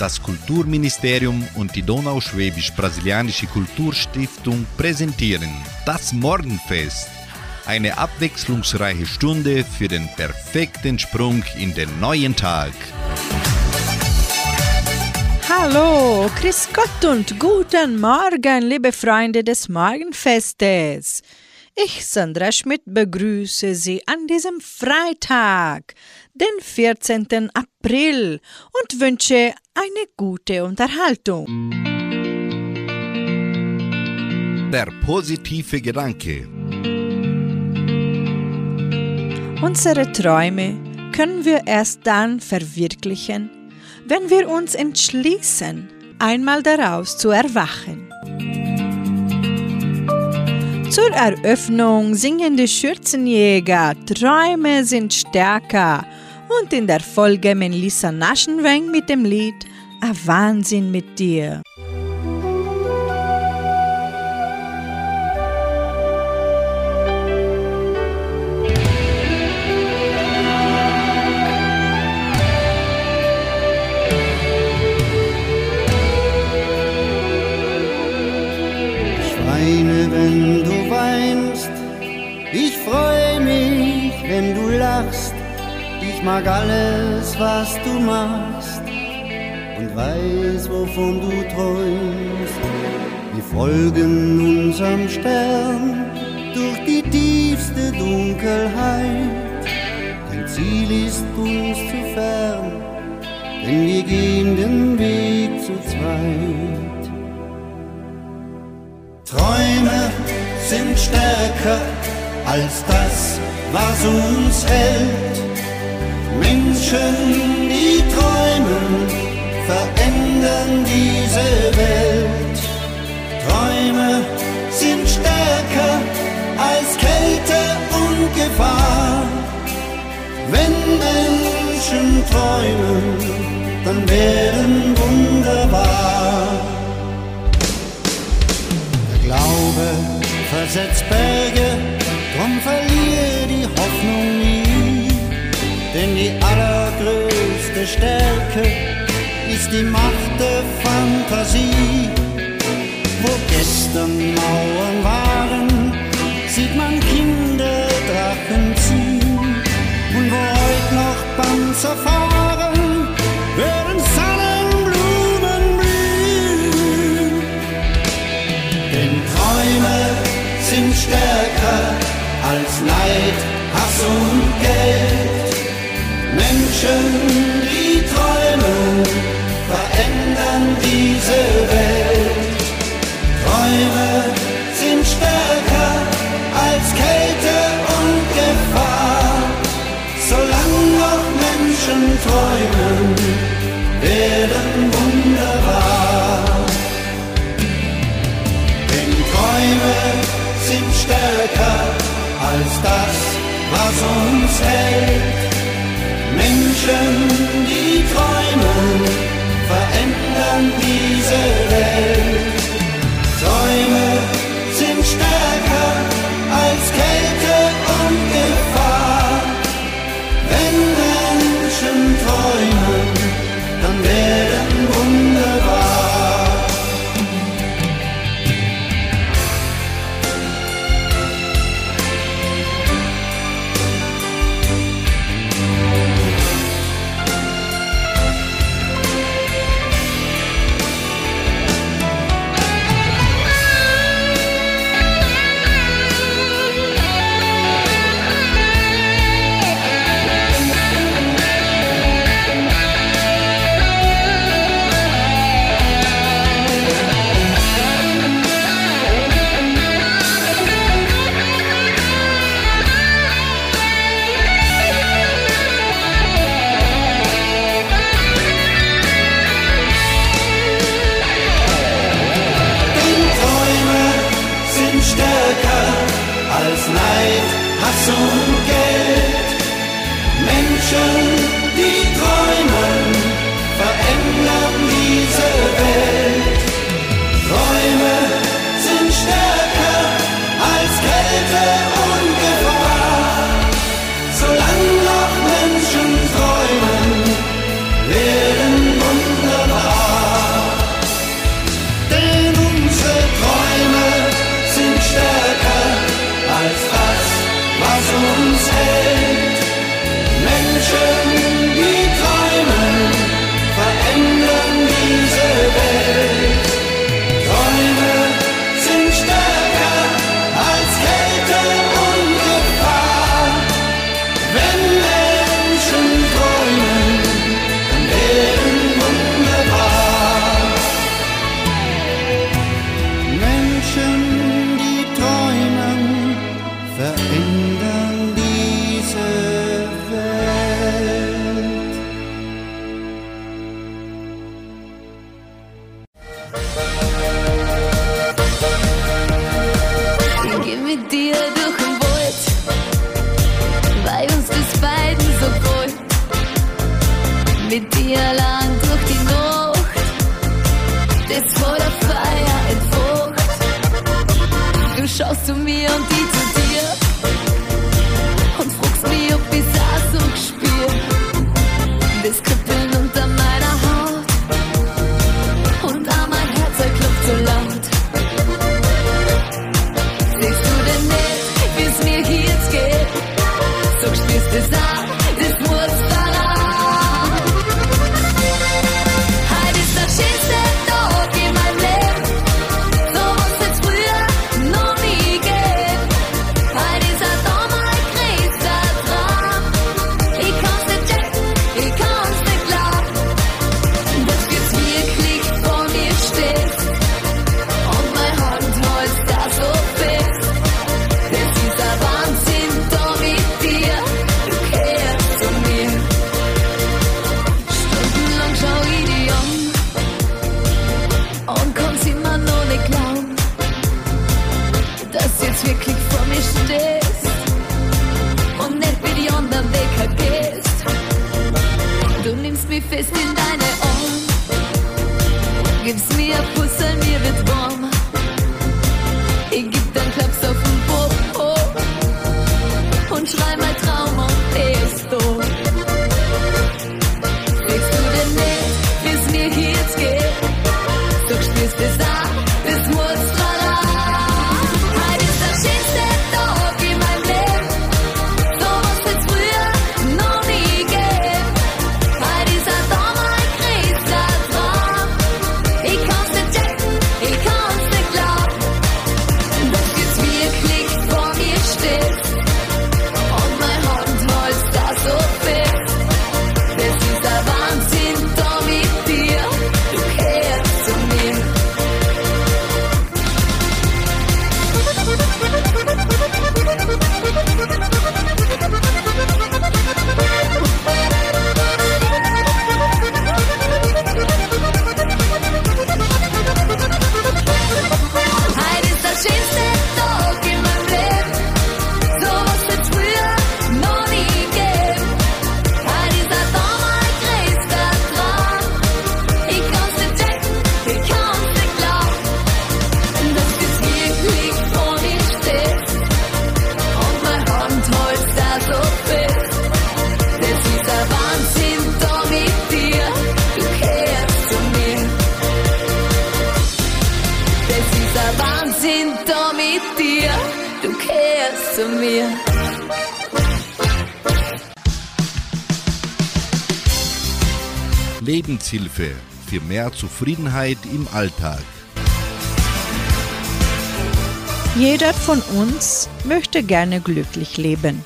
Das Kulturministerium und die Donauschwäbisch-Brasilianische Kulturstiftung präsentieren das Morgenfest. Eine abwechslungsreiche Stunde für den perfekten Sprung in den neuen Tag. Hallo, Chris Gott und guten Morgen, liebe Freunde des Morgenfestes. Ich, Sandra Schmidt, begrüße Sie an diesem Freitag, den 14. April und wünsche eine gute Unterhaltung. Der positive Gedanke. Unsere Träume können wir erst dann verwirklichen, wenn wir uns entschließen, einmal daraus zu erwachen. Zur Eröffnung singen die Schürzenjäger Träume sind stärker und in der Folge Melissa Naschenweng mit dem Lied A Wahnsinn mit dir. Wenn du weinst. Ich freue mich, wenn du lachst. Ich mag alles, was du machst und weiß, wovon du träumst. Wir folgen unserem Stern durch die tiefste Dunkelheit. Dein Ziel ist uns zu fern, denn wir gehen den Weg zu zweit. Träume sind stärker als das, was uns hält. Menschen, die träumen, verändern diese Welt. Träume sind stärker als Kälte und Gefahr. Wenn Menschen träumen, dann werden wunderbar. Der Glaube versetzt Berge, drum verliere die Hoffnung die allergrößte Stärke ist die Macht der Fantasie. Wo gestern Mauern waren, sieht man Kinder Drachen ziehen. Und wo heute noch Panzer fahren, werden Sonnenblumen blühen. Denn Träume sind stärker als Neid, Hass und Geld. Menschen, die träumen, verändern diese Welt. Träume sind stärker als Kälte und Gefahr. Solange noch Menschen träumen, werden wunderbar. Denn Träume sind stärker als das, was uns hält. Menschen, die träumen, verändern diese Welt. Im Alltag. Jeder von uns möchte gerne glücklich leben.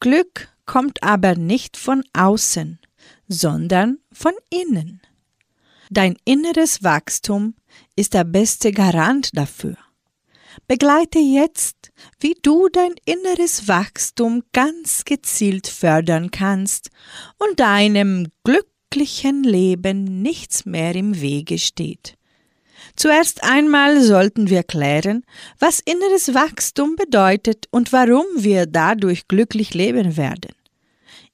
Glück kommt aber nicht von außen, sondern von innen. Dein inneres Wachstum ist der beste Garant dafür. Begleite jetzt, wie du dein inneres Wachstum ganz gezielt fördern kannst und deinem glücklichen Leben nichts mehr im Wege steht. Zuerst einmal sollten wir klären, was inneres Wachstum bedeutet und warum wir dadurch glücklich leben werden.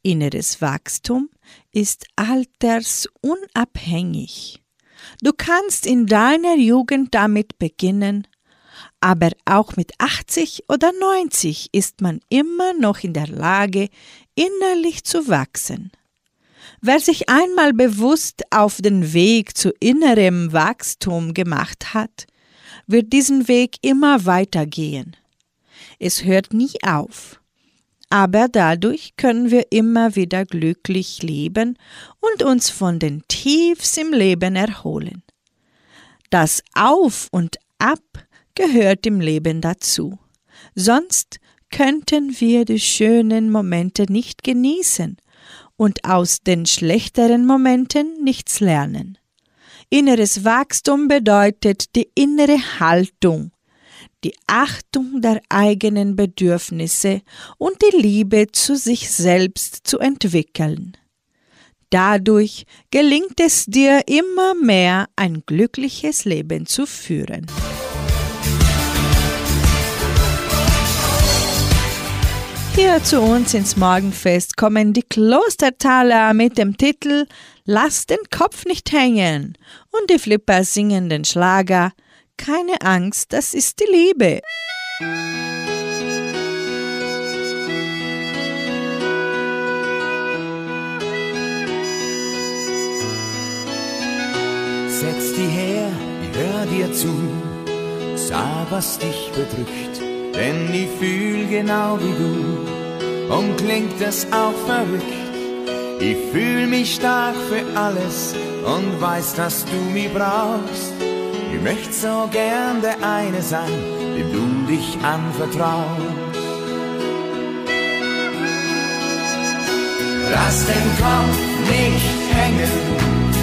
Inneres Wachstum ist altersunabhängig. Du kannst in deiner Jugend damit beginnen, aber auch mit 80 oder 90 ist man immer noch in der Lage, innerlich zu wachsen. Wer sich einmal bewusst auf den Weg zu innerem Wachstum gemacht hat, wird diesen Weg immer weitergehen. Es hört nie auf. Aber dadurch können wir immer wieder glücklich leben und uns von den Tiefs im Leben erholen. Das Auf und Ab gehört im Leben dazu. Sonst könnten wir die schönen Momente nicht genießen und aus den schlechteren Momenten nichts lernen. Inneres Wachstum bedeutet die innere Haltung, die Achtung der eigenen Bedürfnisse und die Liebe zu sich selbst zu entwickeln. Dadurch gelingt es dir immer mehr, ein glückliches Leben zu führen. Hier zu uns ins Morgenfest kommen die Klostertaler mit dem Titel Lass den Kopf nicht hängen und die Flipper singen den Schlager Keine Angst, das ist die Liebe. Setz dich her, hör dir zu, sag, was dich bedrückt, denn ich fühl genau wie du, und klingt es auch verrückt. Ich fühl mich stark für alles und weiß, dass du mich brauchst. Ich möchte so gern der eine sein, dem du dich anvertraust. Lass den Kopf nicht hängen,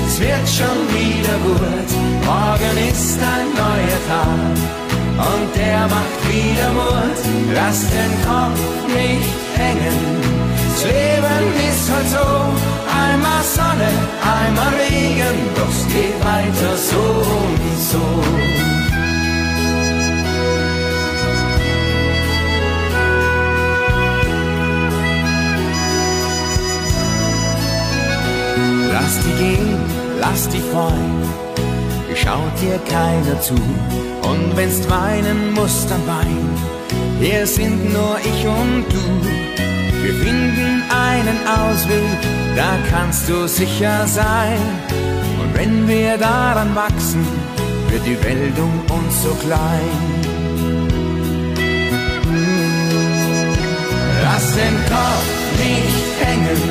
es wird schon wieder gut. Morgen ist ein neuer Tag und der macht wieder Mut. Lass den Kopf nicht hängen, das Leben ist halt so. Einmal Sonne, einmal Regen, doch es geht weiter so und so. Lass die gehen, lass die freuen, schaut dir keiner zu. Und wenn's weinen musst, dann wein. Hier sind nur ich und du. Wir finden einen Ausweg, da kannst du sicher sein. Und wenn wir daran wachsen, wird die Welt um uns so klein. Lass den Kopf nicht hängen,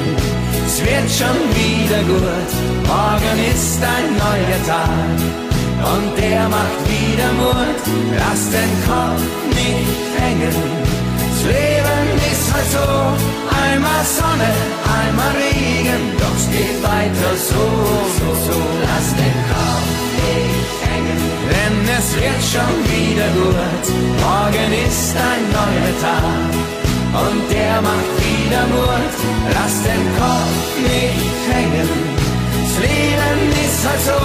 es wird schon wieder gut. Morgen ist ein neuer Tag und der macht wieder Mut. Lass den Kopf nicht hängen, das Leben ist halt so. Einmal Sonne, einmal Regen, doch es geht weiter so, so, so. Lass den Kopf nicht hängen, denn es wird schon wieder gut. Morgen ist ein neuer Tag und der macht wieder Mut. Lass den Kopf nicht hängen. Das Leben ist halt so,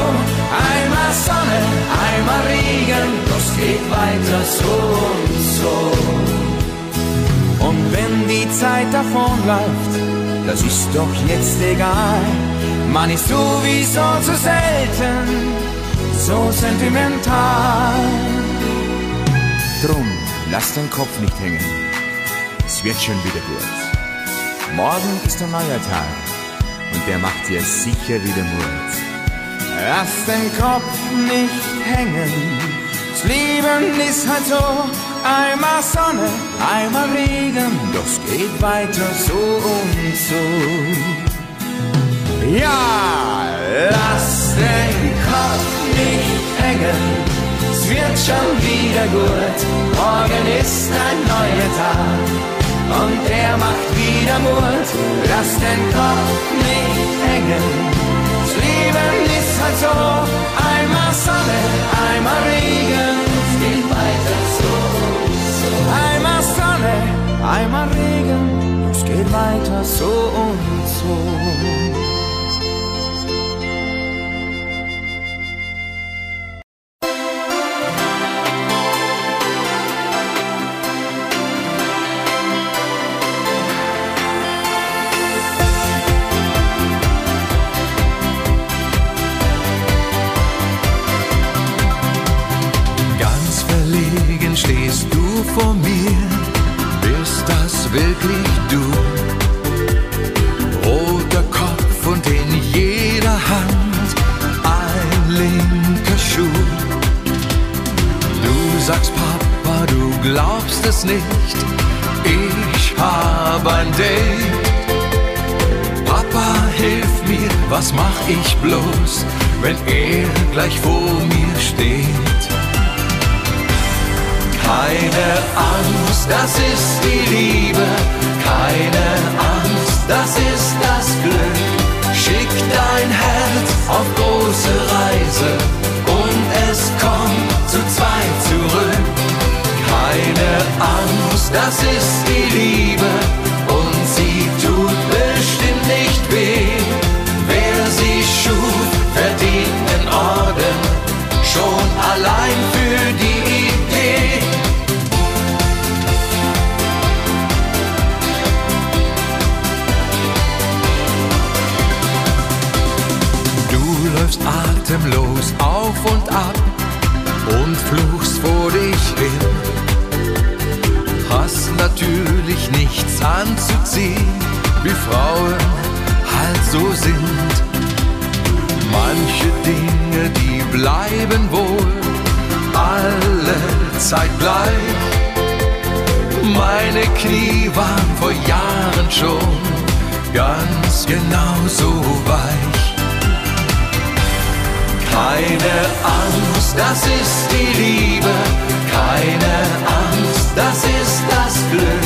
einmal Sonne, einmal Regen, es geht weiter so und so. Und wenn die Zeit davonläuft, das ist doch jetzt egal. Man ist sowieso zu selten, so sentimental. Drum, lass den Kopf nicht hängen es wird schon wieder gut. Morgen ist ein neuer Tag und der macht dir sicher wieder Mut. Lass den Kopf nicht hängen, das Leben ist halt so, einmal Sonne, einmal Regen, es geht weiter so und so. Ja, lass den Kopf nicht hängen, es wird schon wieder gut, morgen ist ein neuer Tag und der macht wieder Mut. Lass den Kopf nicht hängen. Das Leben ist halt so, einmal Sonne, einmal Regen. Es geht weiter so, so. Einmal Sonne, einmal Regen. Es geht weiter so und so. Vor mir, bist das wirklich du? Roter Kopf und in jeder Hand ein linker Schuh. Du sagst, Papa, du glaubst es nicht, ich hab ein Date. Papa, hilf mir, was mach ich bloß, wenn er gleich vor mir steht? Keine Angst, das ist die Liebe. Keine Angst, das ist das Glück. Schick dein Herz auf große Reise und es kommt zu zweit zurück. Keine Angst, das ist die Liebe atemlos auf und ab und fluchst vor dich hin. Hast natürlich nichts anzuziehen, wie Frauen halt so sind. Manche Dinge, die bleiben wohl alle Zeit gleich. Meine Knie waren vor Jahren schon ganz genau so weich. Keine Angst, das ist die Liebe. Keine Angst, das ist das Glück.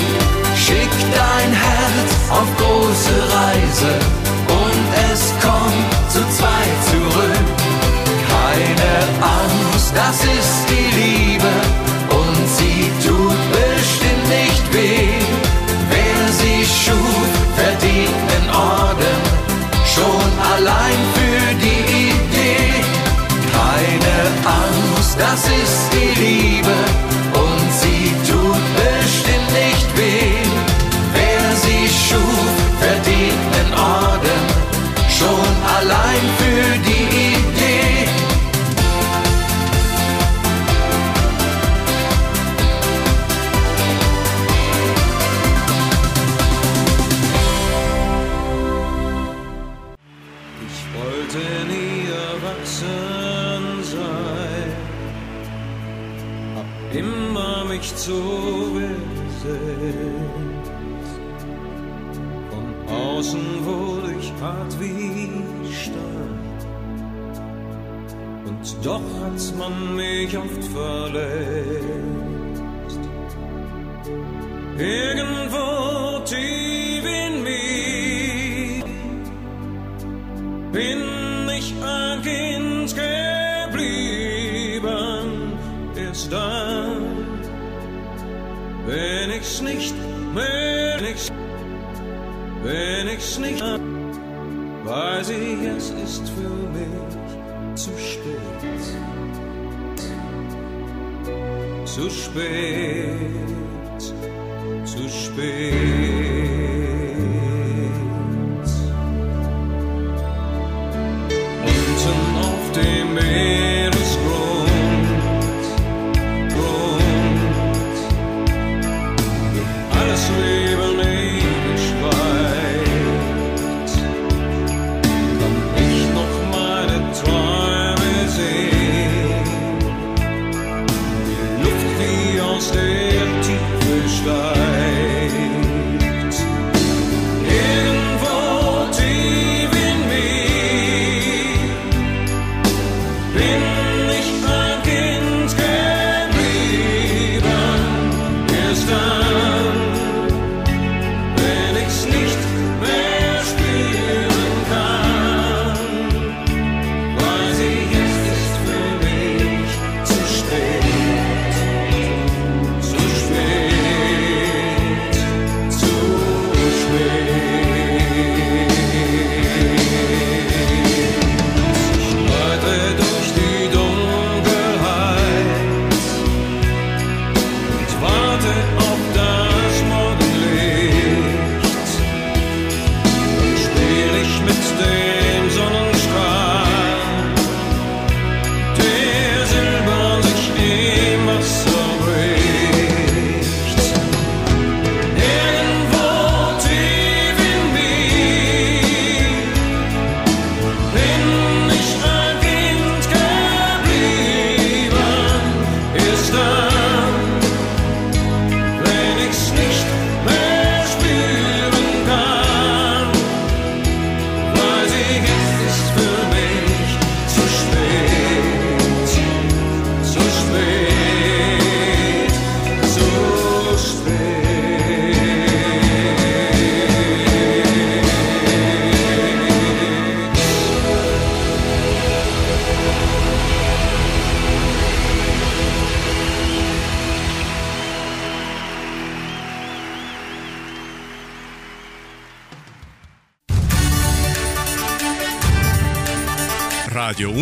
Schick dein Herz auf majesty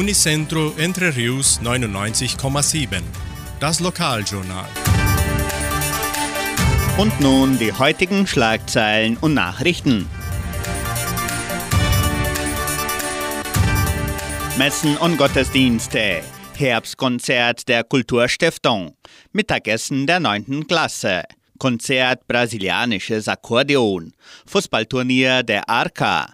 Unicentro Entre Rius 99,7. Das Lokaljournal. Und nun die heutigen Schlagzeilen und Nachrichten. Messen und Gottesdienste. Herbstkonzert der Kulturstiftung. Mittagessen der 9. Klasse. Konzert brasilianisches Akkordeon. Fußballturnier der Arca.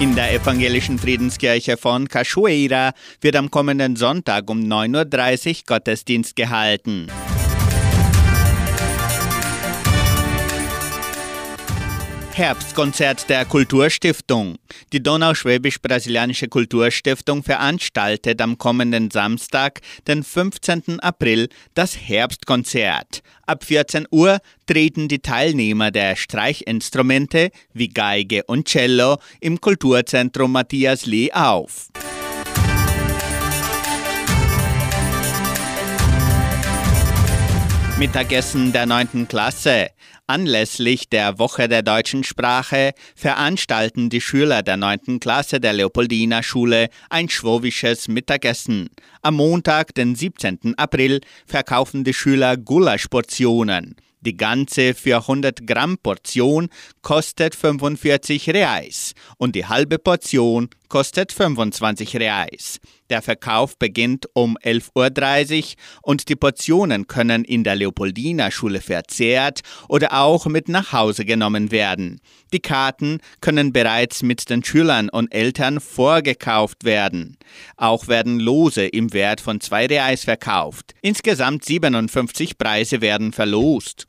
In der evangelischen Friedenskirche von Cachoeira wird am kommenden Sonntag um 9.30 Uhr Gottesdienst gehalten. Herbstkonzert der Kulturstiftung. Die Donauschwäbisch-Brasilianische Kulturstiftung veranstaltet am kommenden Samstag, den 15. April, das Herbstkonzert. Ab 14 Uhr treten die Teilnehmer der Streichinstrumente wie Geige und Cello im Kulturzentrum Matthias Lee auf. Mittagessen der 9. Klasse. Anlässlich der Woche der deutschen Sprache veranstalten die Schüler der 9. Klasse der Leopoldina Schule ein schwowisches Mittagessen. Am Montag, den 17. April, verkaufen die Schüler Gulaschportionen. Die ganze 400 Gramm Portion kostet 45 Reais und die halbe Portion kostet 25 Reais. Der Verkauf beginnt um 11.30 Uhr und die Portionen können in der Leopoldina Schule verzehrt oder auch mit nach Hause genommen werden. Die Karten können bereits mit den Schülern und Eltern vorgekauft werden. Auch werden Lose im Wert von 2 Reais verkauft. Insgesamt 57 Preise werden verlost.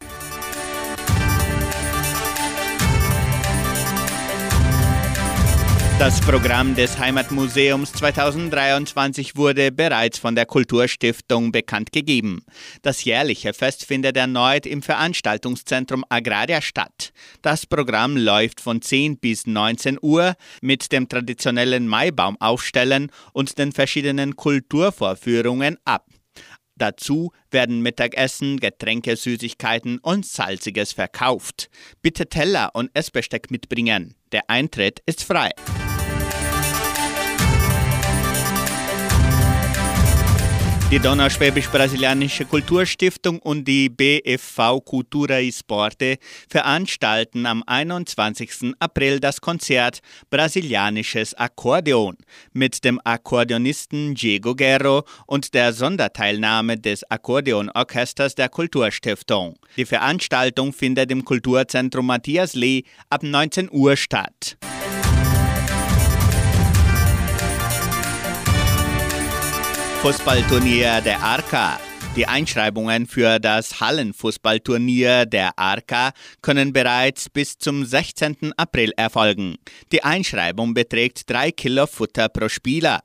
Das Programm des Heimatmuseums 2023 wurde bereits von der Kulturstiftung bekannt gegeben. Das jährliche Fest findet erneut im Veranstaltungszentrum Agraria statt. Das Programm läuft von 10 bis 19 Uhr mit dem traditionellen Maibaum aufstellen und den verschiedenen Kulturvorführungen ab. Dazu werden Mittagessen, Getränke, Süßigkeiten und Salziges verkauft. Bitte Teller und Essbesteck mitbringen. Der Eintritt ist frei. Die Donauschwäbisch-Brasilianische Kulturstiftung und die BFV Cultura e Sporte veranstalten am 21. April das Konzert Brasilianisches Akkordeon mit dem Akkordeonisten Diego Guerro und der Sonderteilnahme des Akkordeonorchesters der Kulturstiftung. Die Veranstaltung findet im Kulturzentrum Matthias Lee ab 19 Uhr statt. Fußballturnier der Arca. Die Einschreibungen für das Hallenfußballturnier der Arca können bereits bis zum 16. April erfolgen. Die Einschreibung beträgt 3 Kilo Futter pro Spieler.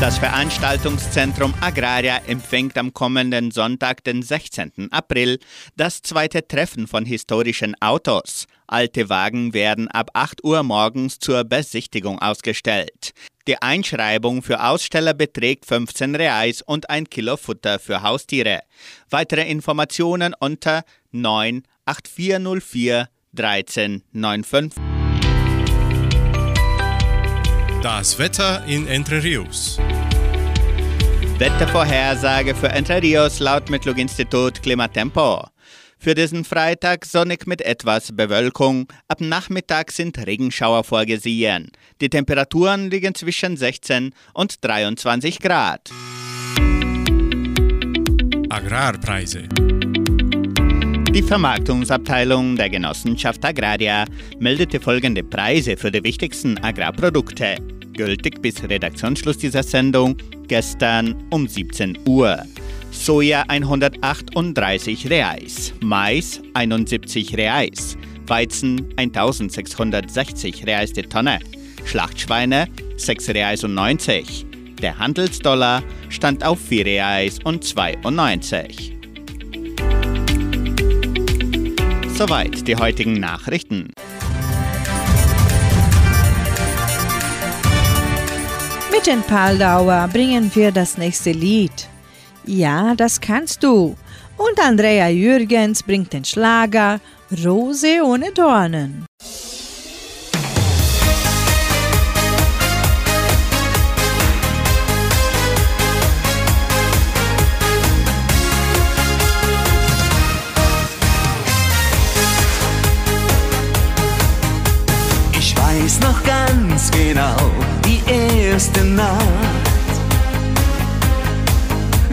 Das Veranstaltungszentrum Agraria empfängt am kommenden Sonntag, den 16. April, das zweite Treffen von historischen Autos. Alte Wagen werden ab 8 Uhr morgens zur Besichtigung ausgestellt. Die Einschreibung für Aussteller beträgt 15 Reais und ein Kilo Futter für Haustiere. Weitere Informationen unter 98404 1395. Das Wetter in Entre Rios. Wettervorhersage für Entre Rios laut Metlog-Institut Klimatempo. Für diesen Freitag sonnig mit etwas Bewölkung. Ab Nachmittag sind Regenschauer vorgesehen. Die Temperaturen liegen zwischen 16 und 23 Grad. Agrarpreise. Die Vermarktungsabteilung der Genossenschaft Agraria meldete folgende Preise für die wichtigsten Agrarprodukte, gültig bis Redaktionsschluss dieser Sendung gestern um 17 Uhr. Soja 138 Reais, Mais 71 Reais, Weizen 1660 Reais die Tonne, Schlachtschweine 6 Reais und 90. Der Handelsdollar stand auf 4 Reais und 92. Soweit die heutigen Nachrichten. Mit den Paldauer bringen wir das nächste Lied. Ja, das kannst du. Und Andrea Jürgens bringt den Schlager Rose ohne Dornen. Ich weiß noch ganz genau die erste Nacht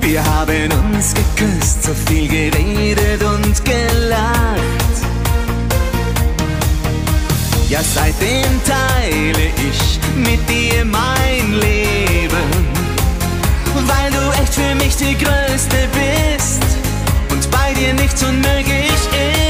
wir haben uns geküsst, so viel geredet und gelacht. Ja, seitdem teile ich mit dir mein Leben, weil du echt für mich die Größte bist und bei dir nichts unmöglich ist.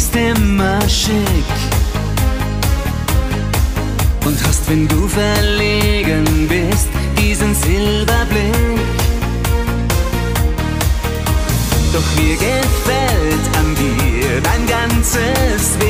bist immer schick und hast, wenn du verlegen bist, diesen Silberblick. Doch mir gefällt an dir dein ganzes Weg.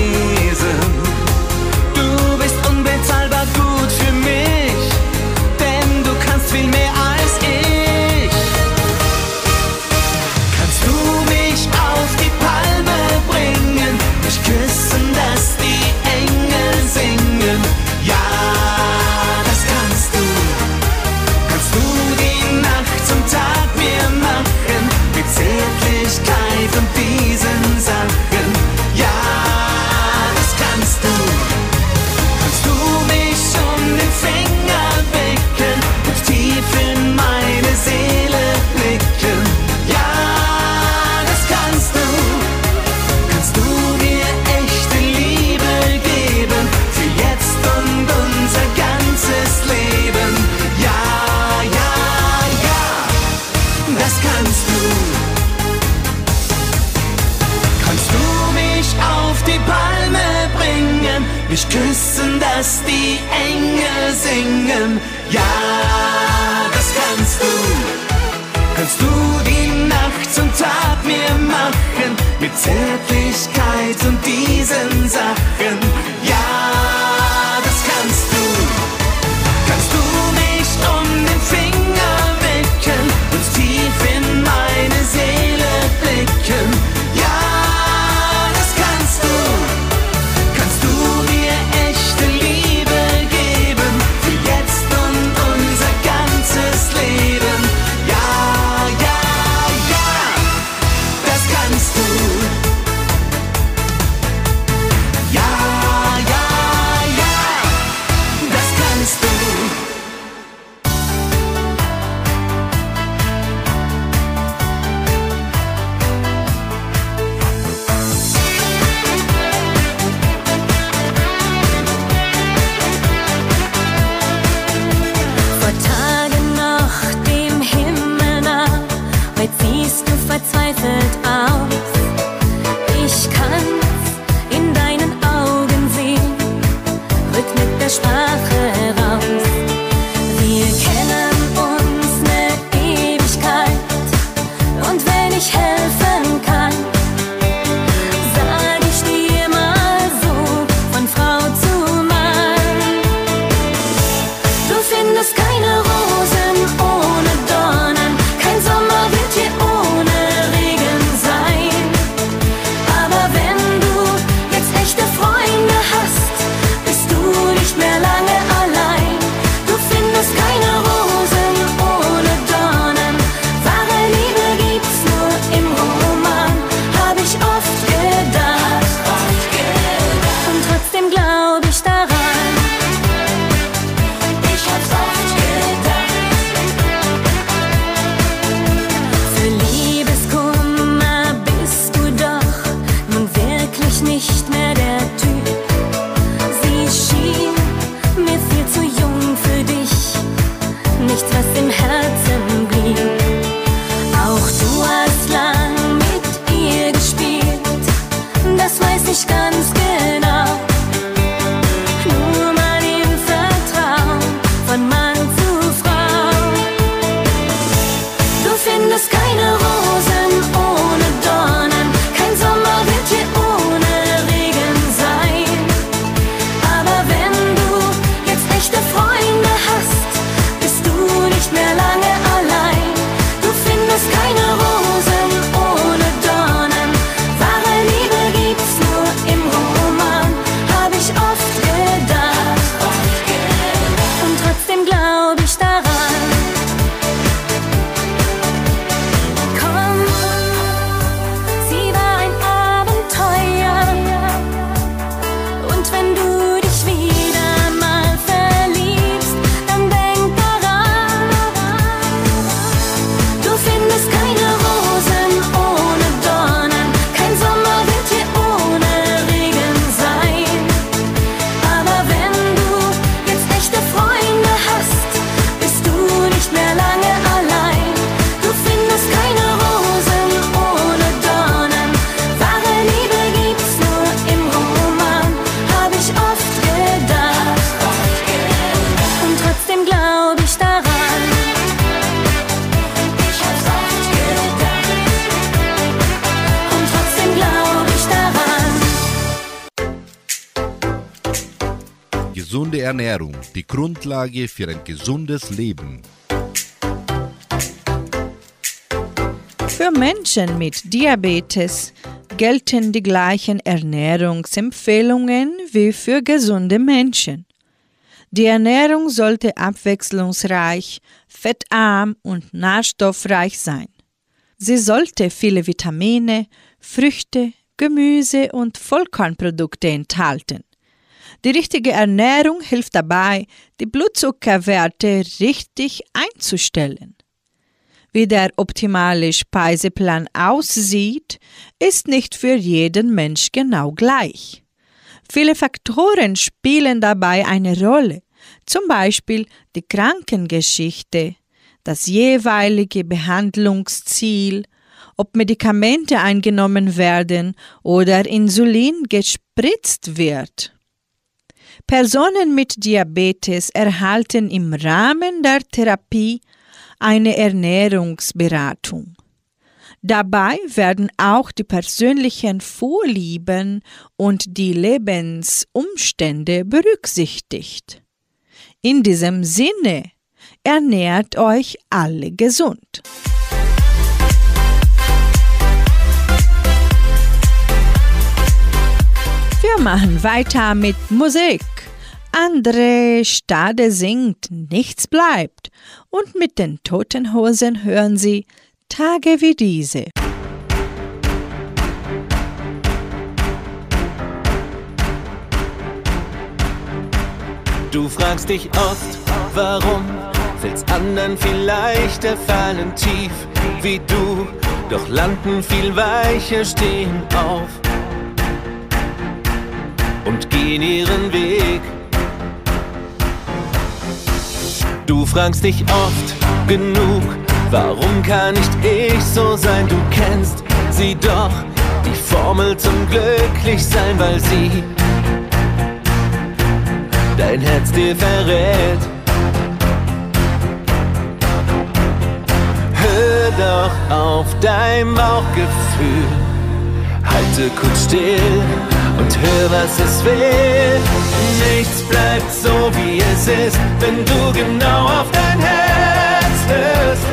Ernährung die Grundlage für ein gesundes Leben. Für Menschen mit Diabetes gelten die gleichen Ernährungsempfehlungen wie für gesunde Menschen. Die Ernährung sollte abwechslungsreich, fettarm und nährstoffreich sein. Sie sollte viele Vitamine, Früchte, Gemüse und Vollkornprodukte enthalten. Die richtige Ernährung hilft dabei, die Blutzuckerwerte richtig einzustellen. Wie der optimale Speiseplan aussieht, ist nicht für jeden Mensch genau gleich. Viele Faktoren spielen dabei eine Rolle, zum Beispiel die Krankengeschichte, das jeweilige Behandlungsziel, ob Medikamente eingenommen werden oder Insulin gespritzt wird. Personen mit Diabetes erhalten im Rahmen der Therapie eine Ernährungsberatung. Dabei werden auch die persönlichen Vorlieben und die Lebensumstände berücksichtigt. In diesem Sinne ernährt euch alle gesund. Wir machen weiter mit Musik. Andre Stade singt, nichts bleibt. Und mit den toten Hosen hören sie Tage wie diese. Du fragst dich oft, warum fällt's anderen viel leichter, fallen tief wie du, doch landen viel weicher, stehen auf und gehen ihren Weg. Du fragst dich oft genug, warum kann nicht ich so sein? Du kennst sie doch, die Formel zum Glücklichsein, weil sie dein Herz dir verrät. Hör doch auf dein Bauchgefühl, halte kurz still und hör, was es will. Nichts bleibt so, wie es ist, wenn du genau auf dein Herz hörst,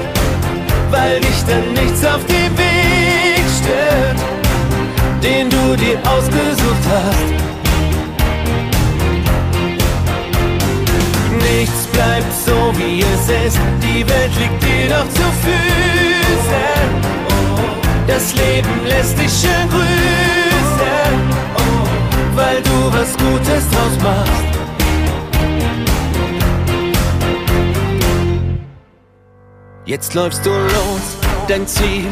weil dich dann nichts auf dem Weg stört, den du dir ausgesucht hast. Nichts bleibt so, wie es ist, die Welt liegt dir doch zu Füßen. Das Leben lässt dich schön grüßen, weil du was Gutes draus machst. Jetzt läufst du los, dein Ziel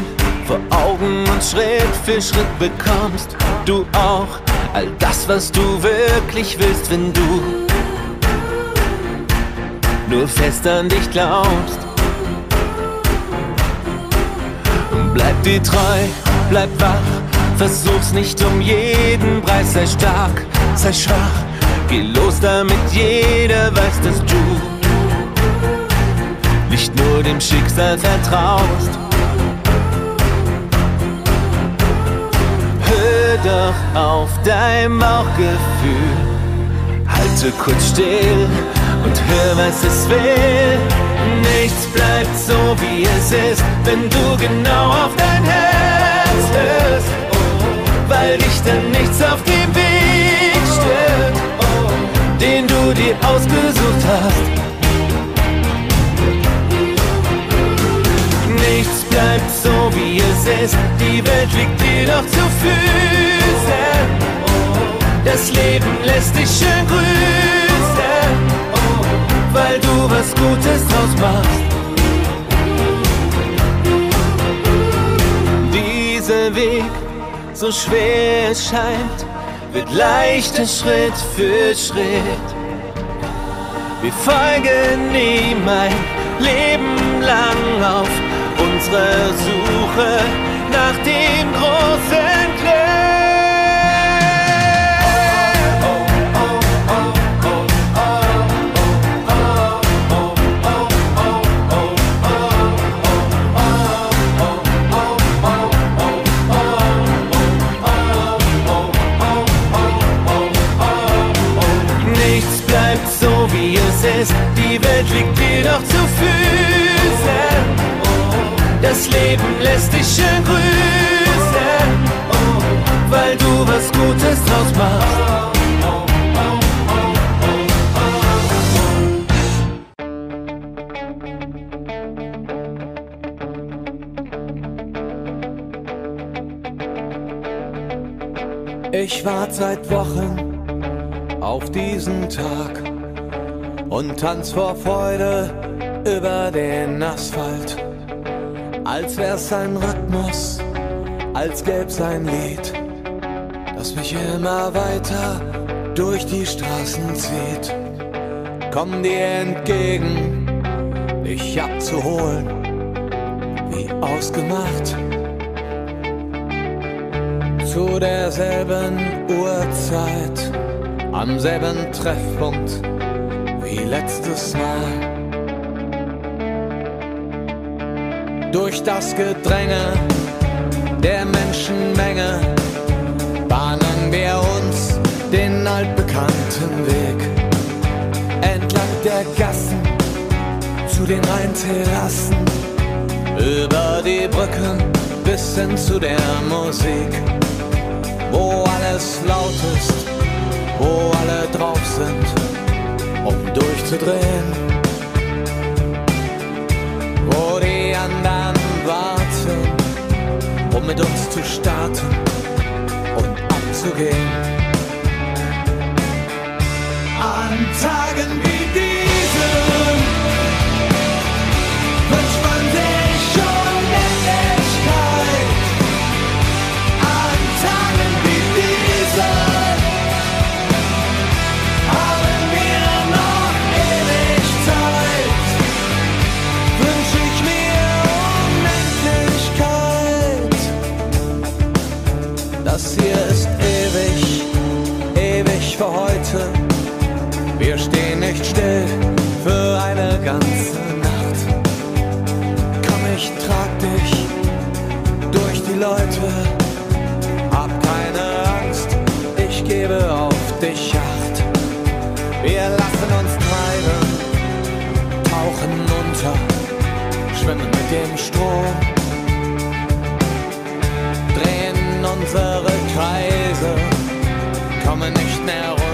vor Augen und Schritt für Schritt bekommst du auch all das, was du wirklich willst, wenn du nur fest an dich glaubst. Bleib dir treu, bleib wach, versuch's nicht um jeden Preis, sei stark, sei schwach, geh los, damit jeder weiß, dass du nicht nur dem Schicksal vertraust. Hör doch auf dein Bauchgefühl, halte kurz still und hör, was es will. Nichts bleibt so, wie es ist, wenn du genau auf dein Herz hörst, weil dich dann nichts auf dem Weg stört, den du dir ausgesucht hast. Nichts bleibt so, wie es ist, die Welt liegt dir doch zu Füßen. Das Leben lässt dich schön grüßen, weil du was Gutes draus machst. So schwer es scheint, wird leichter Schritt für Schritt. Wir folgen ihm ein Leben lang auf unserer Suche nach dem großen lässt dich schön grüßen, weil du was Gutes draus machst. Ich wart seit Wochen auf diesen Tag und tanz vor Freude über den Asphalt. Als wär's ein Rhythmus, als gäb's ein Lied, das mich immer weiter durch die Straßen zieht. Komm dir entgegen, dich abzuholen, wie ausgemacht zu derselben Uhrzeit, am selben Treffpunkt wie letztes Mal. Durch das Gedränge der Menschenmenge bahnen wir uns den altbekannten Weg entlang der Gassen zu den Rheinterrassen, über die Brücken bis hin zu der Musik wo alles laut ist, wo alle drauf sind, um durchzudrehen. Anderen warten, um mit uns zu starten und abzugehen. An Tagen wie dem Strom, drehen unsere Kreise, kommen nicht mehr runter,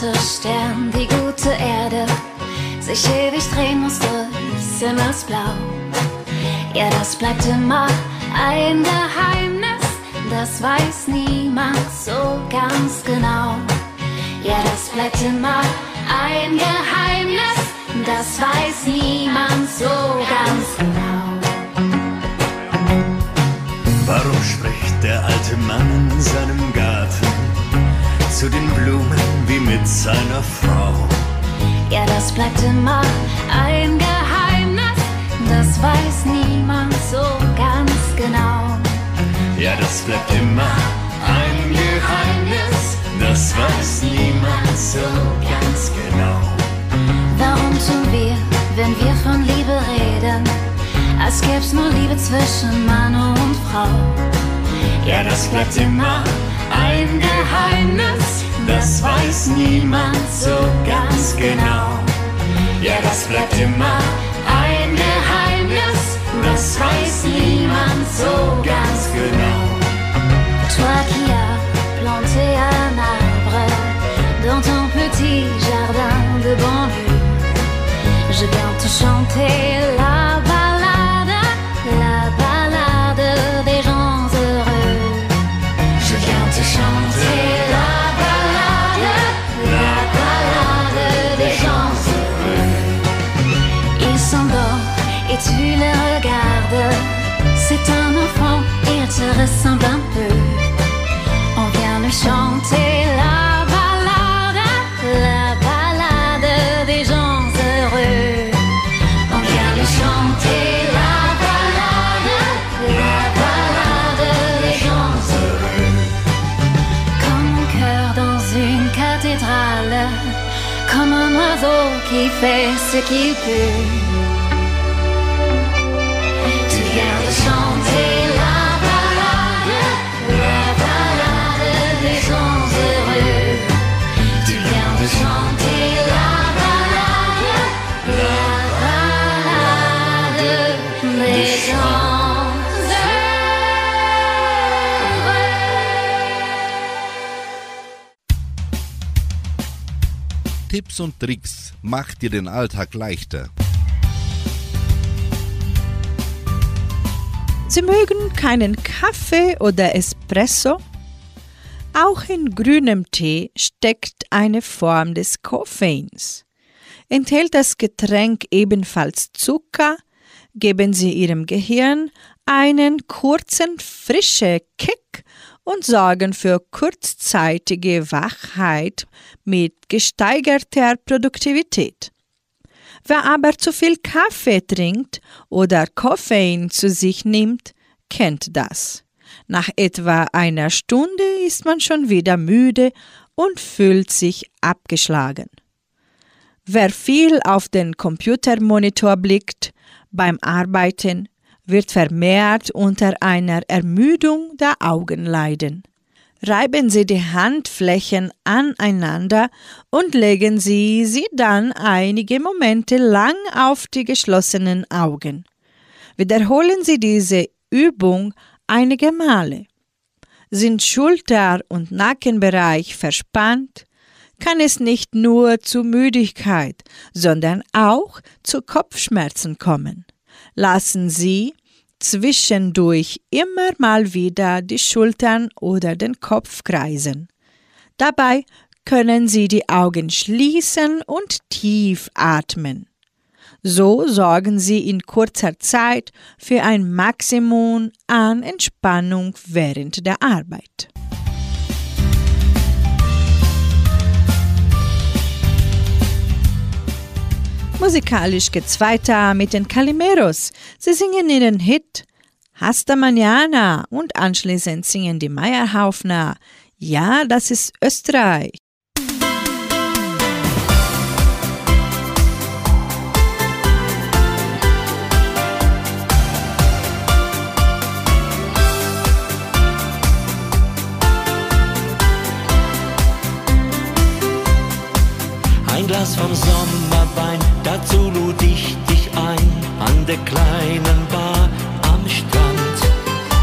alte Stern, die gute Erde, sich ewig drehen musste, ist Himmelsblau. Ja, das bleibt immer ein Geheimnis, das weiß niemand so ganz genau. Ja, das bleibt immer ein Geheimnis, das weiß niemand so ganz genau. Warum spricht der alte Mann in seinem Garten zu den Blumen wie mit seiner Frau? Ja, das bleibt immer ein Geheimnis, das weiß niemand so ganz genau. Ja, das bleibt immer ein Geheimnis, das weiß niemand so ganz genau. Warum tun wir, wenn wir von Liebe reden, als gäb's nur Liebe zwischen Mann und Frau? Ja, das bleibt immer ein Geheimnis, das weiß niemand so ganz genau. Ja, das bleibt immer ein Geheimnis, das weiß niemand so ganz genau. Toi qui as planté un arbre dans ton petit jardin de banlieue, je viens te chanter la ressemble un peu. On vient lui chanter la ballade, la ballade des gens heureux. On vient lui chanter la ballade, la ballade des gens heureux. Comme mon cœur dans une cathédrale, comme un oiseau qui fait ce qu'il peut. Tipps und Tricks macht dir den Alltag leichter. Sie mögen keinen Kaffee oder Espresso? Auch in grünem Tee steckt eine Form des Koffeins. Enthält das Getränk ebenfalls Zucker, geben Sie Ihrem Gehirn einen kurzen frische Kick und sorgen für kurzzeitige Wachheit mit gesteigerter Produktivität. Wer aber zu viel Kaffee trinkt oder Koffein zu sich nimmt, kennt das. Nach etwa einer Stunde ist man schon wieder müde und fühlt sich abgeschlagen. Wer viel auf den Computermonitor blickt beim Arbeiten, wird vermehrt unter einer Ermüdung der Augen leiden. Reiben Sie die Handflächen aneinander und legen Sie sie dann einige Momente lang auf die geschlossenen Augen. Wiederholen Sie diese Übung einige Male. Sind Schulter- und Nackenbereich verspannt, kann es nicht nur zu Müdigkeit, sondern auch zu Kopfschmerzen kommen. Lassen Sie zwischendurch immer mal wieder die Schultern oder den Kopf kreisen. Dabei können Sie die Augen schließen und tief atmen. So sorgen Sie in kurzer Zeit für ein Maximum an Entspannung während der Arbeit. Musikalisch geht's weiter mit den Calimeros. Sie singen ihren Hit Hasta Mañana und anschließend singen die Meierhaufner Ja, das ist Österreich. Ein Glas vom Sommerwein, dazu lud ich dich ein, an der kleinen Bar am Strand.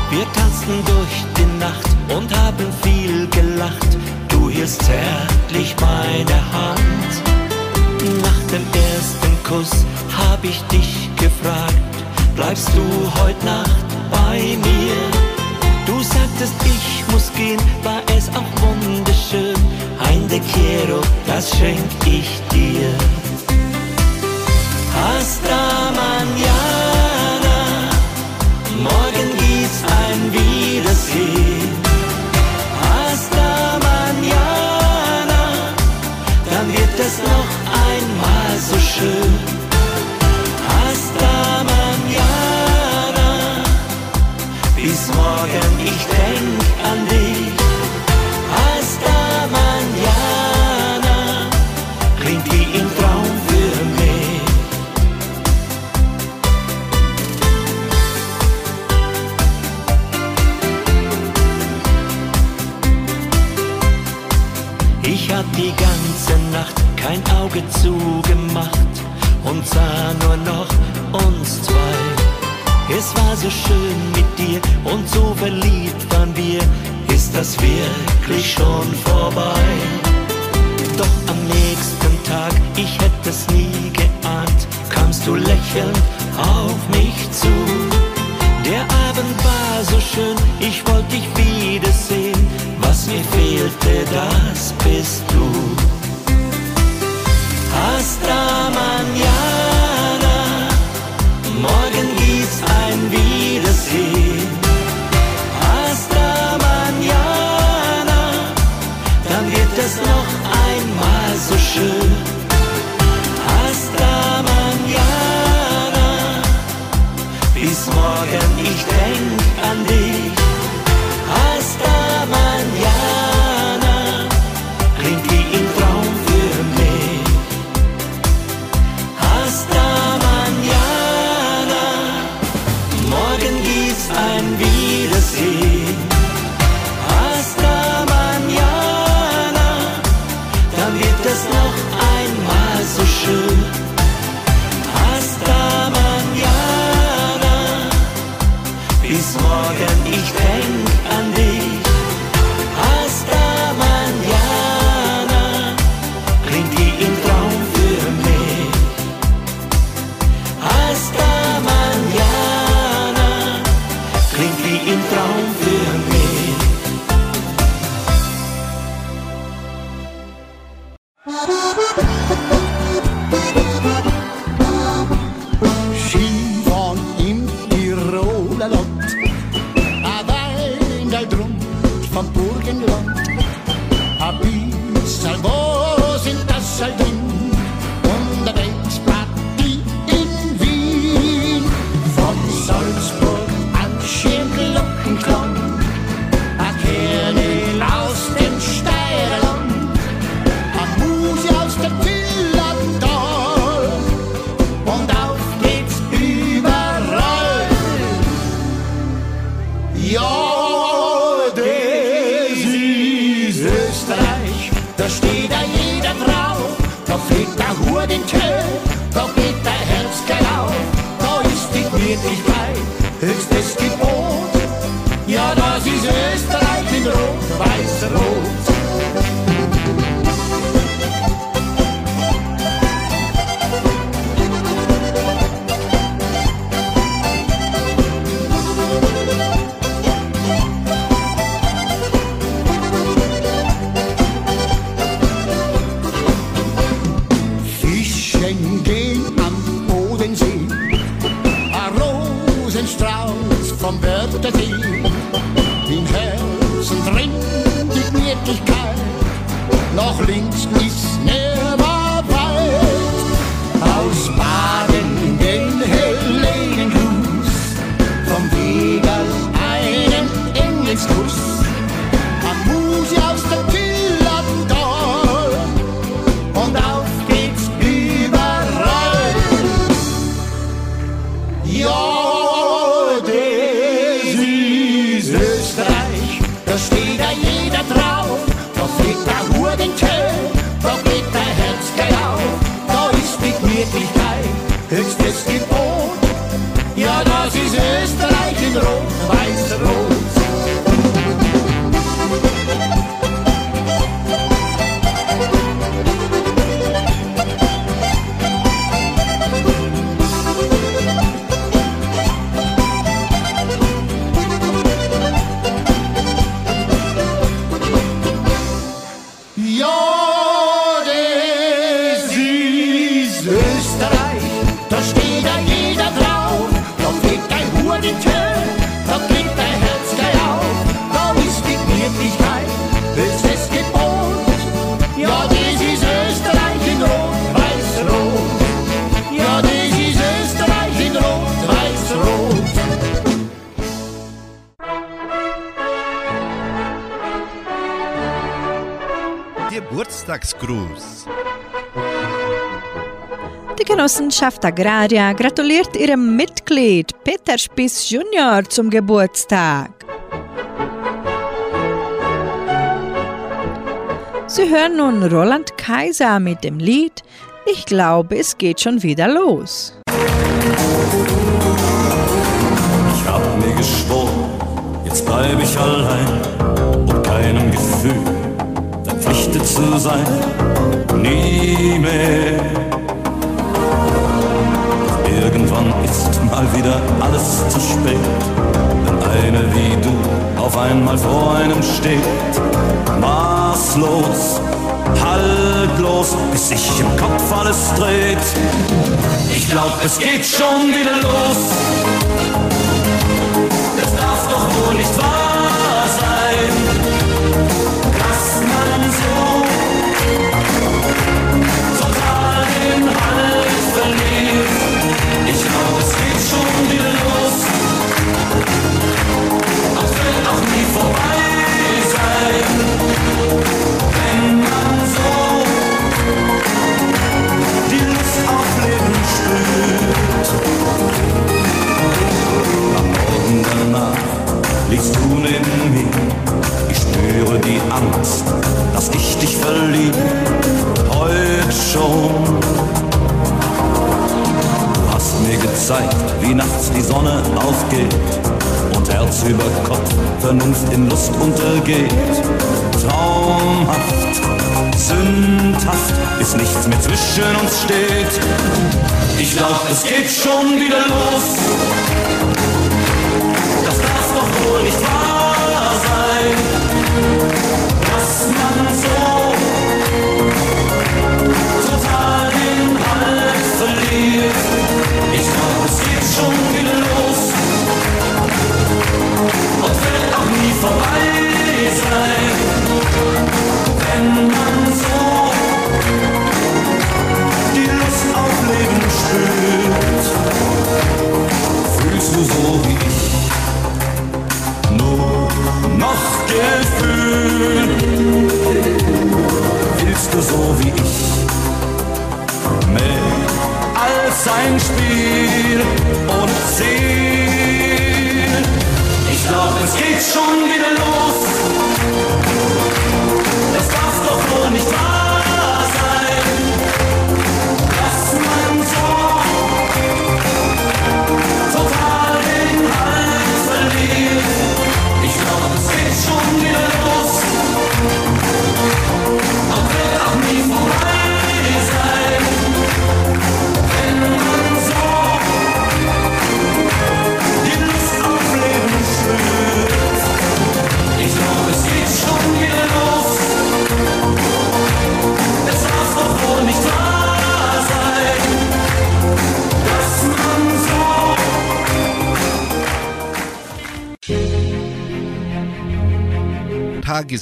Wir tanzten durch die Nacht und haben viel gelacht, du hielst zärtlich meine Hand. Nach dem ersten Kuss hab ich dich gefragt, bleibst du heute Nacht bei mir? Du sagtest, ich muss gehen, war es auch wunderschön. Ein de das schenk ich dir. Hasta mañana, morgen die Gemütlichkeit, noch links ist Neverwald. Genossenschaft Agraria gratuliert ihrem Mitglied Peter Spies Junior zum Geburtstag. Sie hören nun Roland Kaiser mit dem Lied Ich glaube, es geht schon wieder los. Ich hab mir geschworen, jetzt bleib ich allein und keinem Gefühl verpflichtet zu sein. Nie mehr. Irgendwann ist mal wieder alles zu spät, wenn eine wie du auf einmal vor einem steht. Maßlos, haltlos, bis sich im Kopf alles dreht. Ich glaub, es geht schon wieder los. Das darf doch wohl nicht wahr neben mir. Ich spüre die Angst, dass ich dich verliebe. Heute schon. Du hast mir gezeigt, wie nachts die Sonne aufgeht und Herz über Kopf, Vernunft in Lust untergeht. Traumhaft, sündhaft, bis nichts mehr zwischen uns steht. Ich glaub, es geht schon wieder los.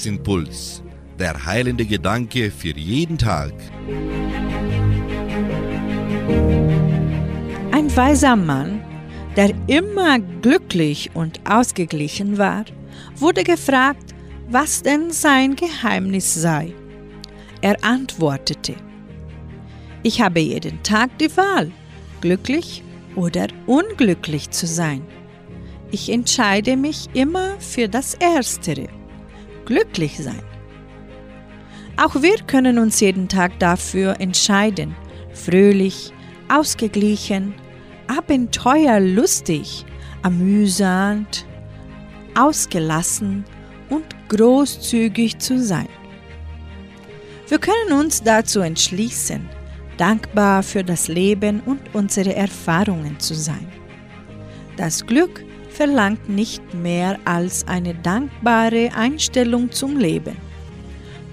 Tagesimpuls. Der heilende Gedanke für jeden Tag. Ein weiser Mann, der immer glücklich und ausgeglichen war, wurde gefragt, was denn sein Geheimnis sei. Er antwortete, ich habe jeden Tag die Wahl, glücklich oder unglücklich zu sein. Ich entscheide mich immer für das Erstere, glücklich sein. Auch wir können uns jeden Tag dafür entscheiden, fröhlich, ausgeglichen, abenteuerlustig, amüsant, ausgelassen und großzügig zu sein. Wir können uns dazu entschließen, dankbar für das Leben und unsere Erfahrungen zu sein. Das Glück verlangt nicht mehr als eine dankbare Einstellung zum Leben.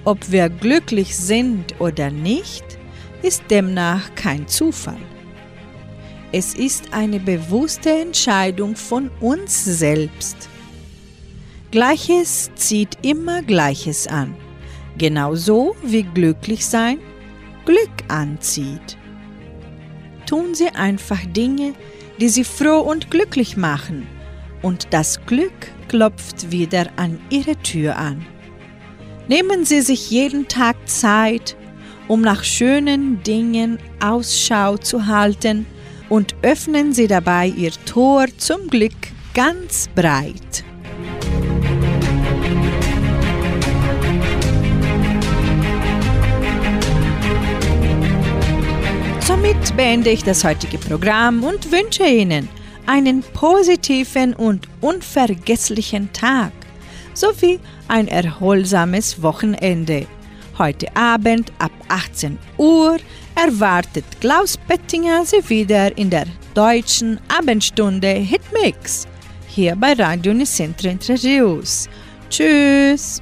Ob wir glücklich sind oder nicht, ist demnach kein Zufall. Es ist eine bewusste Entscheidung von uns selbst. Gleiches zieht immer Gleiches an, genauso wie glücklich sein Glück anzieht. Tun Sie einfach Dinge, die Sie froh und glücklich machen, und das Glück klopft wieder an Ihre Tür an. Nehmen Sie sich jeden Tag Zeit, um nach schönen Dingen Ausschau zu halten und öffnen Sie dabei Ihr Tor zum Glück ganz breit. Somit beende ich das heutige Programm und wünsche Ihnen einen positiven und unvergesslichen Tag sowie ein erholsames Wochenende. Heute Abend ab 18 Uhr erwartet Klaus Pettinger Sie wieder in der deutschen Abendstunde Hitmix hier bei Radio Nicentro Entre. Tschüss!